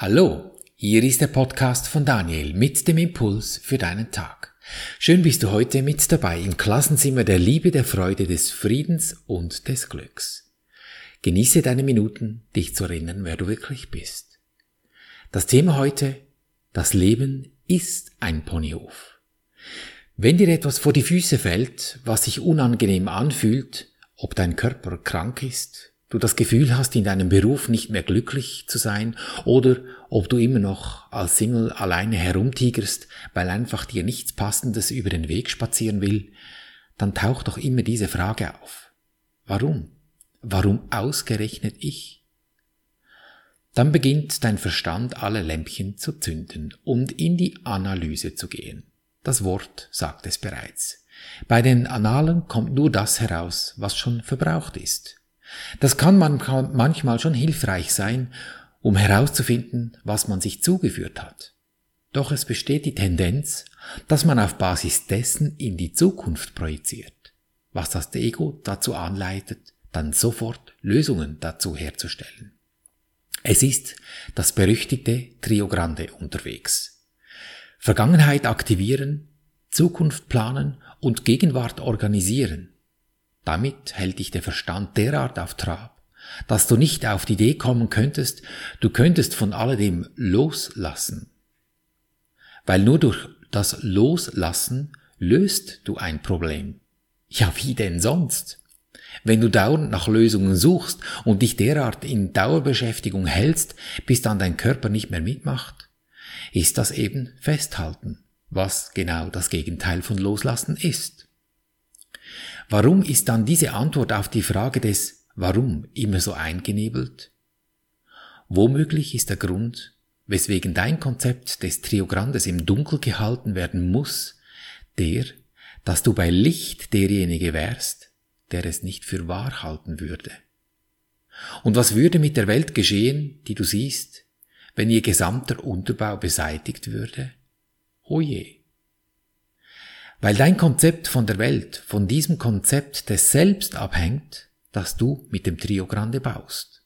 Hallo, hier ist der Podcast von Daniel mit dem Impuls für deinen Tag. Schön bist du heute mit dabei im Klassenzimmer der Liebe, der Freude, des Friedens und des Glücks. Genieße deine Minuten, dich zu erinnern, wer du wirklich bist. Das Thema heute, das Leben ist ein Ponyhof. Wenn dir etwas vor die Füße fällt, was sich unangenehm anfühlt, ob dein Körper krank ist, du das Gefühl hast, in deinem Beruf nicht mehr glücklich zu sein oder ob du immer noch als Single alleine herumtigerst, weil einfach dir nichts Passendes über den Weg spazieren will, dann taucht doch immer diese Frage auf. Warum? Warum ausgerechnet ich? Dann beginnt dein Verstand alle Lämpchen zu zünden und in die Analyse zu gehen. Das Wort sagt es bereits. Bei den Annalen kommt nur das heraus, was schon verbraucht ist. Das kann manchmal schon hilfreich sein, um herauszufinden, was man sich zugeführt hat. Doch es besteht die Tendenz, dass man auf Basis dessen in die Zukunft projiziert, was das Ego dazu anleitet, dann sofort Lösungen dazu herzustellen. Es ist das berüchtigte Triogrande unterwegs. Vergangenheit aktivieren, Zukunft planen und Gegenwart organisieren. Damit hält dich der Verstand derart auf Trab, dass du nicht auf die Idee kommen könntest, du könntest von alledem loslassen. Weil nur durch das Loslassen löst du ein Problem. Ja, wie denn sonst? Wenn du dauernd nach Lösungen suchst und dich derart in Dauerbeschäftigung hältst, bis dann dein Körper nicht mehr mitmacht, ist das eben Festhalten, was genau das Gegenteil von Loslassen ist. Warum ist dann diese Antwort auf die Frage des Warum immer so eingenebelt? Womöglich ist der Grund, weswegen dein Konzept des Triograndes im Dunkel gehalten werden muss, der, dass du bei Licht derjenige wärst, der es nicht für wahr halten würde. Und was würde mit der Welt geschehen, die du siehst, wenn ihr gesamter Unterbau beseitigt würde? O je weil dein Konzept von der Welt von diesem Konzept des Selbst abhängt, das du mit dem Triogrande baust.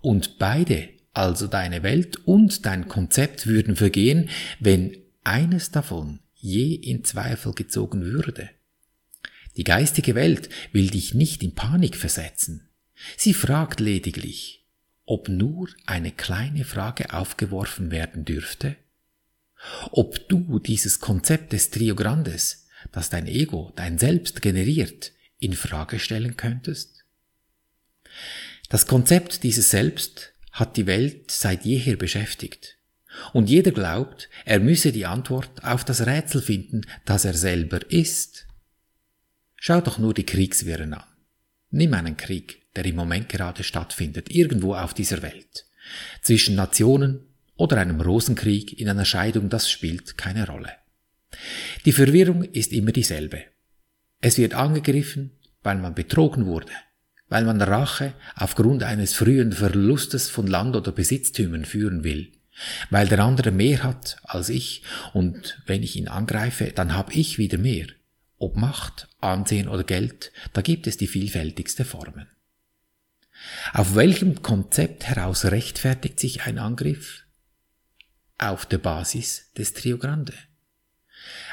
Und beide, also deine Welt und dein Konzept, würden vergehen, wenn eines davon je in Zweifel gezogen würde. Die geistige Welt will dich nicht in Panik versetzen. Sie fragt lediglich, ob nur eine kleine Frage aufgeworfen werden dürfte? Ob du dieses Konzept des Triograndes das dein Ego, dein Selbst generiert, in Frage stellen könntest? Das Konzept dieses Selbst hat die Welt seit jeher beschäftigt. Und jeder glaubt, er müsse die Antwort auf das Rätsel finden, das er selber ist. Schau doch nur die Kriegswirren an. Nimm einen Krieg, der im Moment gerade stattfindet, irgendwo auf dieser Welt. Zwischen Nationen oder einem Rosenkrieg in einer Scheidung, das spielt keine Rolle. Die Verwirrung ist immer dieselbe. Es wird angegriffen, weil man betrogen wurde, weil man Rache aufgrund eines frühen Verlustes von Land oder Besitztümern führen will, weil der andere mehr hat als ich und wenn ich ihn angreife, dann habe ich wieder mehr. Ob Macht, Ansehen oder Geld, da gibt es die vielfältigste Formen. Auf welchem Konzept heraus rechtfertigt sich ein Angriff? Auf der Basis des Triogrande.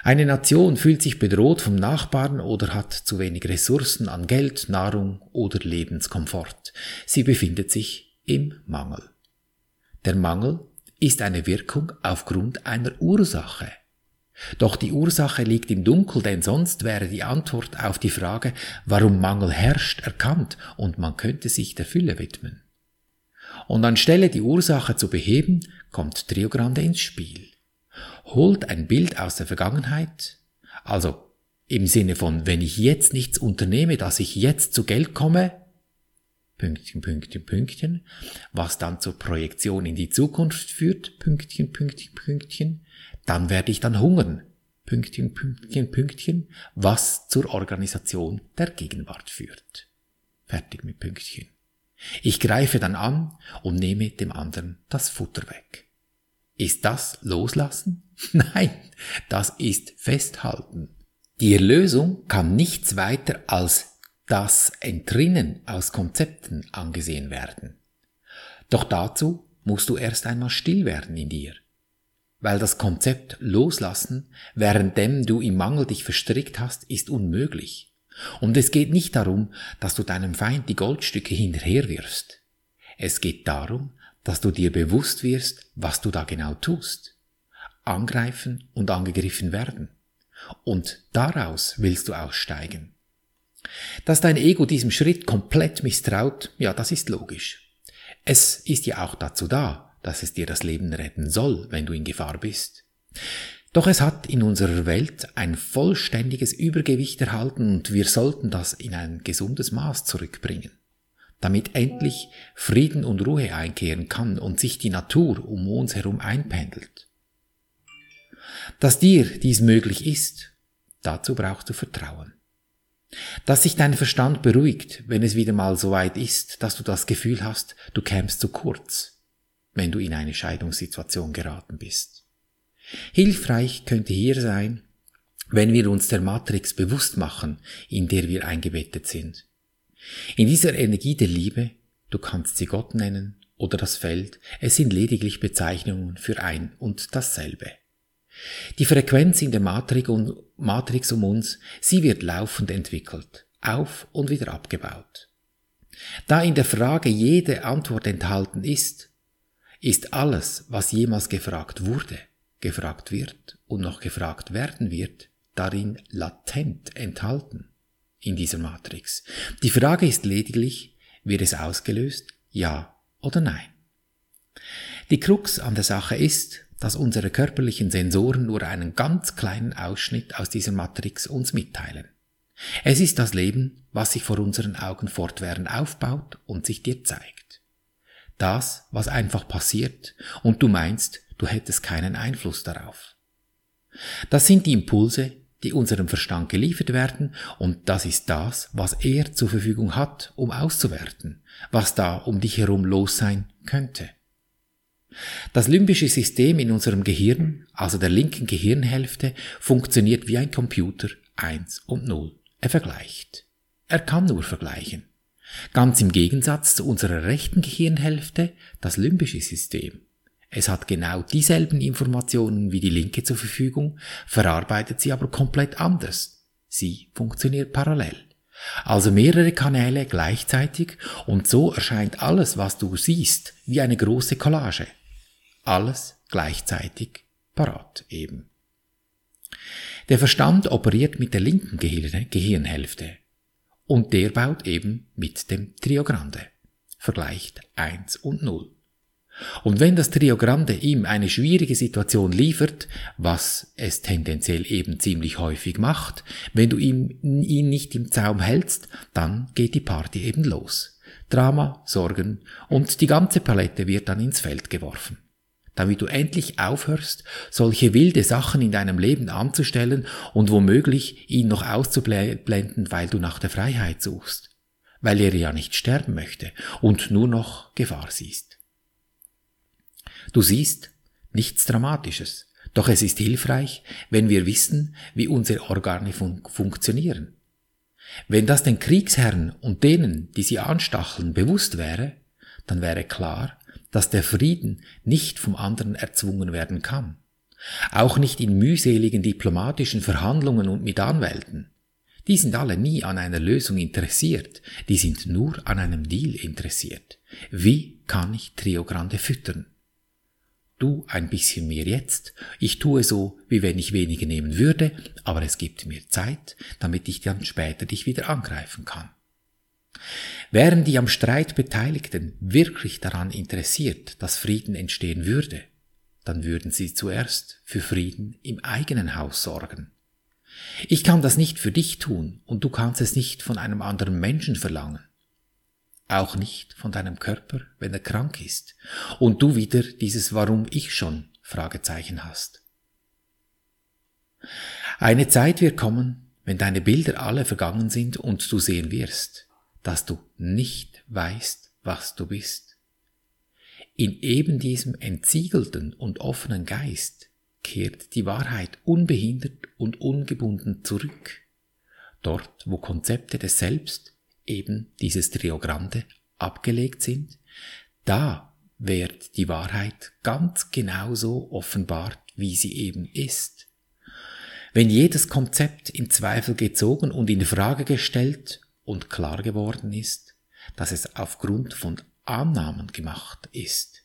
Eine Nation fühlt sich bedroht vom Nachbarn oder hat zu wenig Ressourcen an Geld, Nahrung oder Lebenskomfort. Sie befindet sich im Mangel. Der Mangel ist eine Wirkung aufgrund einer Ursache. Doch die Ursache liegt im Dunkel, denn sonst wäre die Antwort auf die Frage, warum Mangel herrscht, erkannt und man könnte sich der Fülle widmen. Und anstelle die Ursache zu beheben, kommt Triogrande ins Spiel holt ein Bild aus der Vergangenheit, also im Sinne von, wenn ich jetzt nichts unternehme, dass ich jetzt zu Geld komme, Pünktchen, Pünktchen, Pünktchen, was dann zur Projektion in die Zukunft führt, Pünktchen, Pünktchen, Pünktchen, dann werde ich dann hungern, Pünktchen, Pünktchen, Pünktchen, was zur Organisation der Gegenwart führt. Fertig mit Pünktchen. Ich greife dann an und nehme dem anderen das Futter weg. Ist das Loslassen? Nein, das ist Festhalten. Die Erlösung kann nichts weiter als das Entrinnen aus Konzepten angesehen werden. Doch dazu musst du erst einmal still werden in dir. Weil das Konzept loslassen, währenddem du im Mangel dich verstrickt hast, ist unmöglich. Und es geht nicht darum, dass du deinem Feind die Goldstücke hinterherwirfst. Es geht darum, dass du dir bewusst wirst, was du da genau tust. Angreifen und angegriffen werden. Und daraus willst du aussteigen. Dass dein Ego diesem Schritt komplett misstraut, ja, das ist logisch. Es ist ja auch dazu da, dass es dir das Leben retten soll, wenn du in Gefahr bist. Doch es hat in unserer Welt ein vollständiges Übergewicht erhalten und wir sollten das in ein gesundes Maß zurückbringen, damit endlich Frieden und Ruhe einkehren kann und sich die Natur um uns herum einpendelt. Dass dir dies möglich ist, dazu brauchst du Vertrauen. Dass sich dein Verstand beruhigt, wenn es wieder mal so weit ist, dass du das Gefühl hast, du kämst zu kurz, wenn du in eine Scheidungssituation geraten bist. Hilfreich könnte hier sein, wenn wir uns der Matrix bewusst machen, in der wir eingebettet sind. In dieser Energie der Liebe, du kannst sie Gott nennen oder das Feld, es sind lediglich Bezeichnungen für ein und dasselbe. Die Frequenz in der Matrix um uns, sie wird laufend entwickelt, auf und wieder abgebaut. Da in der Frage jede Antwort enthalten ist, ist alles, was jemals gefragt wurde, gefragt wird und noch gefragt werden wird, darin latent enthalten in dieser Matrix. Die Frage ist lediglich, wird es ausgelöst, ja oder nein. Die Krux an der Sache ist, dass unsere körperlichen Sensoren nur einen ganz kleinen Ausschnitt aus dieser Matrix uns mitteilen. Es ist das Leben, was sich vor unseren Augen fortwährend aufbaut und sich dir zeigt. Das, was einfach passiert und du meinst, du hättest keinen Einfluss darauf. Das sind die Impulse, die unserem Verstand geliefert werden, und das ist das, was er zur Verfügung hat, um auszuwerten, was da um dich herum los sein könnte. Das limbische System in unserem Gehirn, also der linken Gehirnhälfte, funktioniert wie ein Computer 1 und 0. Er vergleicht. Er kann nur vergleichen. Ganz im Gegensatz zu unserer rechten Gehirnhälfte, das limbische System. Es hat genau dieselben Informationen wie die linke zur Verfügung, verarbeitet sie aber komplett anders. Sie funktioniert parallel. Also mehrere Kanäle gleichzeitig und so erscheint alles, was du siehst, wie eine große Collage. Alles gleichzeitig parat eben. Der Verstand operiert mit der linken Gehirnhälfte und der baut eben mit dem Triogrande, vergleicht 1 und 0. Und wenn das Triogrande ihm eine schwierige Situation liefert, was es tendenziell eben ziemlich häufig macht, wenn du ihm, ihn nicht im Zaum hältst, dann geht die Party eben los. Drama, Sorgen und die ganze Palette wird dann ins Feld geworfen damit du endlich aufhörst, solche wilde Sachen in deinem Leben anzustellen und womöglich ihn noch auszublenden, weil du nach der Freiheit suchst, weil er ja nicht sterben möchte und nur noch Gefahr siehst. Du siehst nichts Dramatisches, doch es ist hilfreich, wenn wir wissen, wie unsere Organe fun funktionieren. Wenn das den Kriegsherren und denen, die sie anstacheln, bewusst wäre, dann wäre klar, dass der Frieden nicht vom anderen erzwungen werden kann. Auch nicht in mühseligen diplomatischen Verhandlungen und mit Anwälten. Die sind alle nie an einer Lösung interessiert, die sind nur an einem Deal interessiert. Wie kann ich Triogrande füttern? Du ein bisschen mehr jetzt, ich tue so, wie wenn ich weniger nehmen würde, aber es gibt mir Zeit, damit ich dann später dich wieder angreifen kann. Wären die am Streit Beteiligten wirklich daran interessiert, dass Frieden entstehen würde, dann würden sie zuerst für Frieden im eigenen Haus sorgen. Ich kann das nicht für dich tun und du kannst es nicht von einem anderen Menschen verlangen. Auch nicht von deinem Körper, wenn er krank ist und du wieder dieses Warum ich schon Fragezeichen hast. Eine Zeit wird kommen, wenn deine Bilder alle vergangen sind und du sehen wirst, dass du nicht weißt, was du bist. In eben diesem entziegelten und offenen Geist kehrt die Wahrheit unbehindert und ungebunden zurück. Dort, wo Konzepte des Selbst, eben dieses Triogrande, abgelegt sind, da wird die Wahrheit ganz genauso offenbart, wie sie eben ist. Wenn jedes Konzept in Zweifel gezogen und in Frage gestellt und klar geworden ist, dass es aufgrund von Annahmen gemacht ist,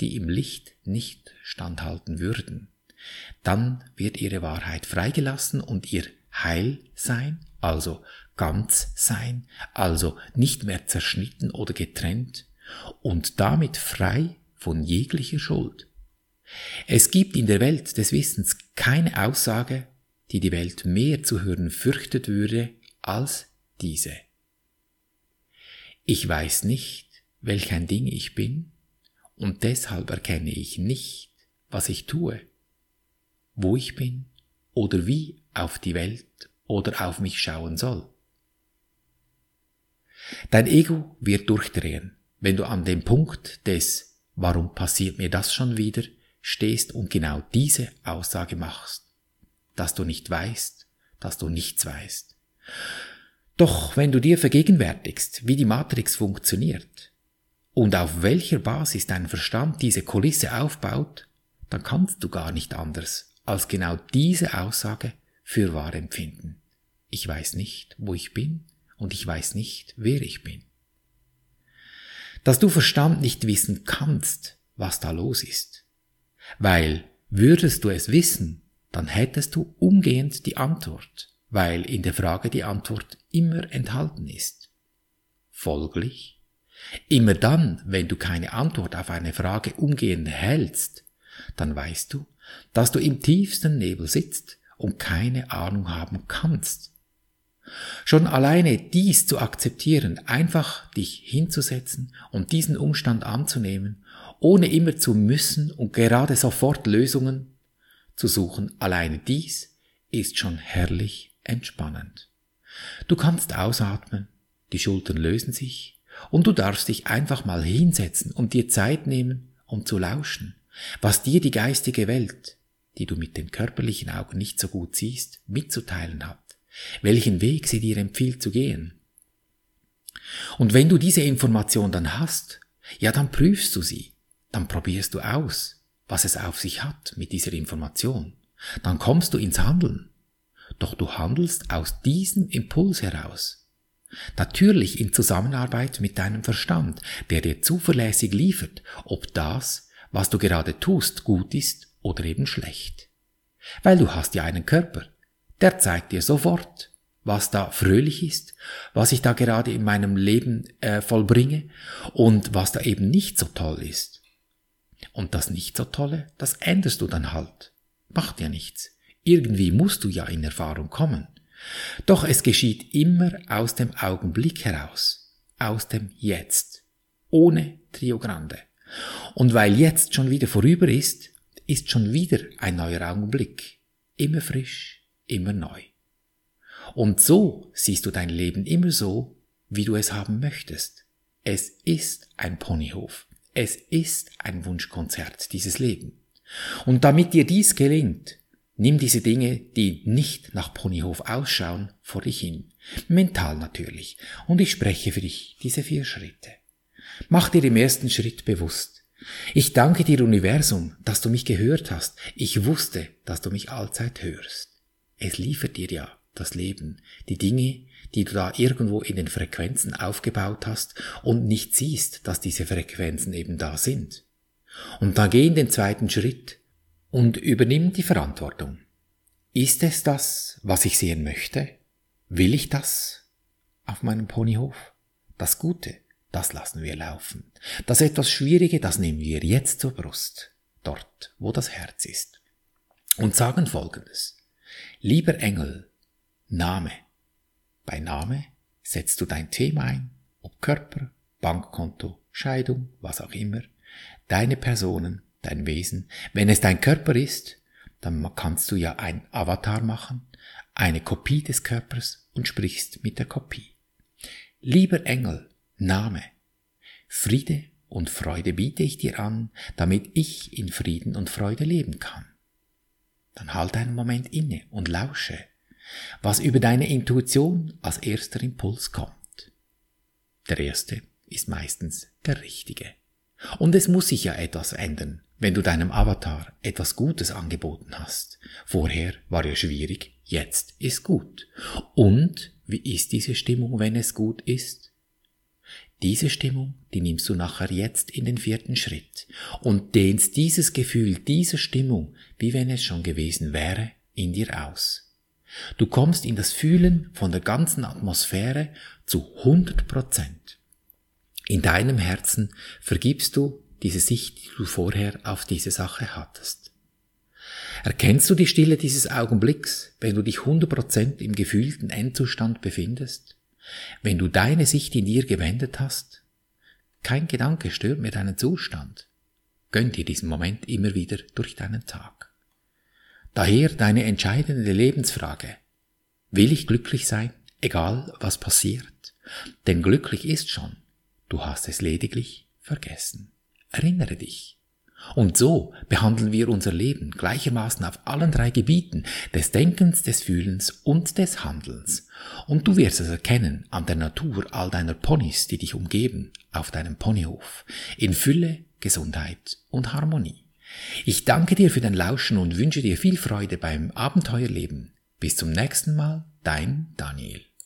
die im Licht nicht standhalten würden, dann wird ihre Wahrheit freigelassen und ihr Heilsein, also ganz sein, also nicht mehr zerschnitten oder getrennt und damit frei von jeglicher Schuld. Es gibt in der Welt des Wissens keine Aussage, die die Welt mehr zu hören fürchtet würde als diese. Ich weiß nicht, welch ein Ding ich bin, und deshalb erkenne ich nicht, was ich tue, wo ich bin oder wie auf die Welt oder auf mich schauen soll. Dein Ego wird durchdrehen, wenn du an dem Punkt des Warum passiert mir das schon wieder stehst und genau diese Aussage machst, dass du nicht weißt, dass du nichts weißt. Doch wenn du dir vergegenwärtigst, wie die Matrix funktioniert und auf welcher Basis dein Verstand diese Kulisse aufbaut, dann kannst du gar nicht anders als genau diese Aussage für wahr empfinden. Ich weiß nicht, wo ich bin und ich weiß nicht, wer ich bin. Dass du Verstand nicht wissen kannst, was da los ist. Weil würdest du es wissen, dann hättest du umgehend die Antwort, weil in der Frage die Antwort immer enthalten ist. Folglich, immer dann, wenn du keine Antwort auf eine Frage umgehend hältst, dann weißt du, dass du im tiefsten Nebel sitzt und keine Ahnung haben kannst, Schon alleine dies zu akzeptieren, einfach dich hinzusetzen und diesen Umstand anzunehmen, ohne immer zu müssen und gerade sofort Lösungen zu suchen, alleine dies ist schon herrlich entspannend. Du kannst ausatmen, die Schultern lösen sich und du darfst dich einfach mal hinsetzen und dir Zeit nehmen, um zu lauschen, was dir die geistige Welt, die du mit den körperlichen Augen nicht so gut siehst, mitzuteilen hat welchen Weg sie dir empfiehlt zu gehen. Und wenn du diese Information dann hast, ja, dann prüfst du sie, dann probierst du aus, was es auf sich hat mit dieser Information. Dann kommst du ins Handeln. Doch du handelst aus diesem Impuls heraus. Natürlich in Zusammenarbeit mit deinem Verstand, der dir zuverlässig liefert, ob das, was du gerade tust, gut ist oder eben schlecht. Weil du hast ja einen Körper, der zeigt dir sofort, was da fröhlich ist, was ich da gerade in meinem Leben äh, vollbringe und was da eben nicht so toll ist. Und das nicht so tolle, das änderst du dann halt. Macht ja nichts. Irgendwie musst du ja in Erfahrung kommen. Doch es geschieht immer aus dem Augenblick heraus, aus dem Jetzt, ohne Triogrande. Und weil jetzt schon wieder vorüber ist, ist schon wieder ein neuer Augenblick, immer frisch, immer neu. Und so siehst du dein Leben immer so, wie du es haben möchtest. Es ist ein Ponyhof. Es ist ein Wunschkonzert, dieses Leben. Und damit dir dies gelingt, nimm diese Dinge, die nicht nach Ponyhof ausschauen, vor dich hin. Mental natürlich. Und ich spreche für dich diese vier Schritte. Mach dir im ersten Schritt bewusst. Ich danke dir, Universum, dass du mich gehört hast. Ich wusste, dass du mich allzeit hörst. Es liefert dir ja das Leben, die Dinge, die du da irgendwo in den Frequenzen aufgebaut hast und nicht siehst, dass diese Frequenzen eben da sind. Und dann geh in den zweiten Schritt und übernimm die Verantwortung. Ist es das, was ich sehen möchte? Will ich das auf meinem Ponyhof? Das Gute, das lassen wir laufen. Das etwas Schwierige, das nehmen wir jetzt zur Brust, dort, wo das Herz ist. Und sagen Folgendes. Lieber Engel, Name. Bei Name setzt du dein Thema ein, ob Körper, Bankkonto, Scheidung, was auch immer, deine Personen, dein Wesen. Wenn es dein Körper ist, dann kannst du ja ein Avatar machen, eine Kopie des Körpers und sprichst mit der Kopie. Lieber Engel, Name. Friede und Freude biete ich dir an, damit ich in Frieden und Freude leben kann dann halt einen Moment inne und lausche, was über deine Intuition als erster Impuls kommt. Der erste ist meistens der richtige. Und es muss sich ja etwas ändern, wenn du deinem Avatar etwas Gutes angeboten hast. Vorher war er schwierig, jetzt ist gut. Und wie ist diese Stimmung, wenn es gut ist? Diese Stimmung, die nimmst du nachher jetzt in den vierten Schritt und dehnst dieses Gefühl, diese Stimmung, wie wenn es schon gewesen wäre, in dir aus. Du kommst in das Fühlen von der ganzen Atmosphäre zu 100 Prozent. In deinem Herzen vergibst du diese Sicht, die du vorher auf diese Sache hattest. Erkennst du die Stille dieses Augenblicks, wenn du dich 100 Prozent im gefühlten Endzustand befindest? Wenn du deine Sicht in dir gewendet hast? Kein Gedanke stört mir deinen Zustand. Gönn dir diesen Moment immer wieder durch deinen Tag. Daher deine entscheidende Lebensfrage. Will ich glücklich sein, egal was passiert? Denn glücklich ist schon. Du hast es lediglich vergessen. Erinnere dich. Und so behandeln wir unser Leben gleichermaßen auf allen drei Gebieten des Denkens, des Fühlens und des Handelns. Und du wirst es erkennen an der Natur all deiner Ponys, die dich umgeben, auf deinem Ponyhof, in Fülle, Gesundheit und Harmonie. Ich danke dir für dein Lauschen und wünsche dir viel Freude beim Abenteuerleben. Bis zum nächsten Mal, dein Daniel.